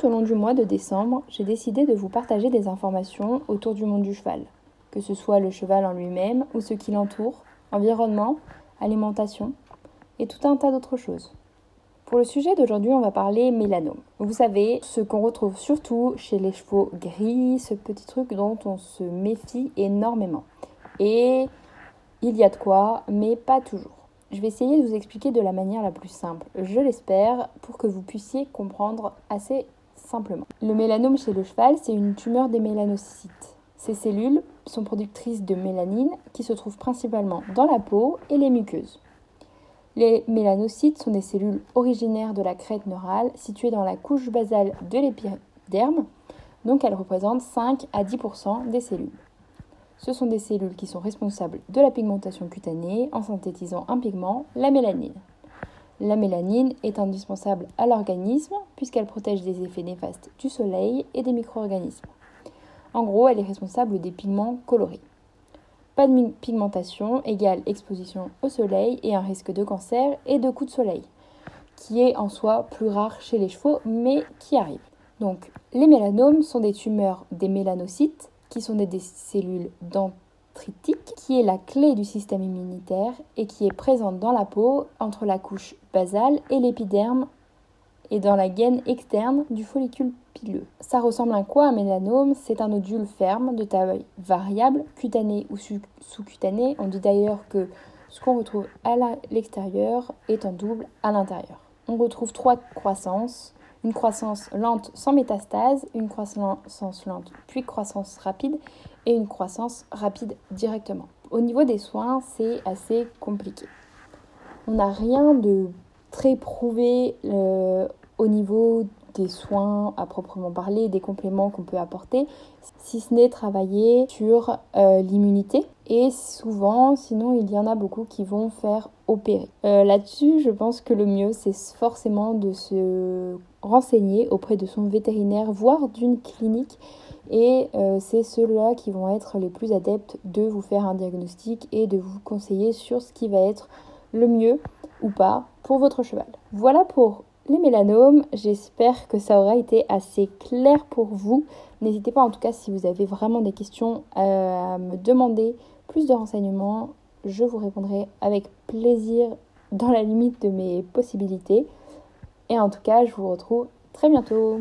Tout au long du mois de décembre, j'ai décidé de vous partager des informations autour du monde du cheval, que ce soit le cheval en lui-même ou ce qui l'entoure, environnement, alimentation et tout un tas d'autres choses. Pour le sujet d'aujourd'hui, on va parler mélanome. Vous savez, ce qu'on retrouve surtout chez les chevaux gris, ce petit truc dont on se méfie énormément. Et il y a de quoi, mais pas toujours. Je vais essayer de vous expliquer de la manière la plus simple, je l'espère, pour que vous puissiez comprendre assez Le mélanome chez le cheval, c'est une tumeur des mélanocytes. Ces cellules sont productrices de mélanine qui se trouvent principalement dans la peau et les muqueuses. Les mélanocytes sont des cellules originaires de la crête neurale situées dans la couche basale de l'épiderme, donc elles représentent 5 à 10% des cellules. Ce sont des cellules qui sont responsables de la pigmentation cutanée en synthétisant un pigment, la mélanine. La mélanine est indispensable à l'organisme puisqu'elle protège des effets néfastes du soleil et des micro-organismes. En gros, elle est responsable des pigments colorés. Pas de pigmentation égale exposition au soleil et un risque de cancer et de coups de soleil, qui est en soi plus rare chez les chevaux, mais qui arrive. Donc, les mélanomes sont des tumeurs des mélanocytes qui sont des, cellules qui est la clé du système immunitaire et qui est présente dans la peau entre la couche basale et l'épiderme et dans la gaine externe du follicule pileux. Ça ressemble à quoi un mélanome? C'est un nodule ferme de taille variable, cutané ou sous-cutané. On dit d'ailleurs que ce qu'on retrouve à l'extérieur est en double à l'intérieur. On retrouve trois croissances une croissance lente sans métastase, une croissance lente puis croissance rapide et une croissance rapide directement. Au niveau des soins, c'est assez compliqué. On n'a rien de très prouvé euh, au niveau des soins à proprement parler, des compléments qu'on peut apporter, si ce n'est travailler sur euh, l'immunité. Et souvent, sinon, il y en a beaucoup qui vont faire opérer. Euh, là-dessus, je pense que le mieux, c'est forcément de se renseigner auprès de son vétérinaire, voire d'une clinique. Et euh, c'est ceux-là qui vont être les plus adeptes de vous faire un diagnostic et de vous conseiller sur ce qui va être le mieux ou pas pour votre cheval. Voilà pour les mélanomes. J'espère que ça aura été assez clair pour vous. N'hésitez pas en tout cas si vous avez vraiment des questions à me demander plus de renseignements. Je vous répondrai avec plaisir dans la limite de mes possibilités. Et en tout cas, je vous retrouve très bientôt.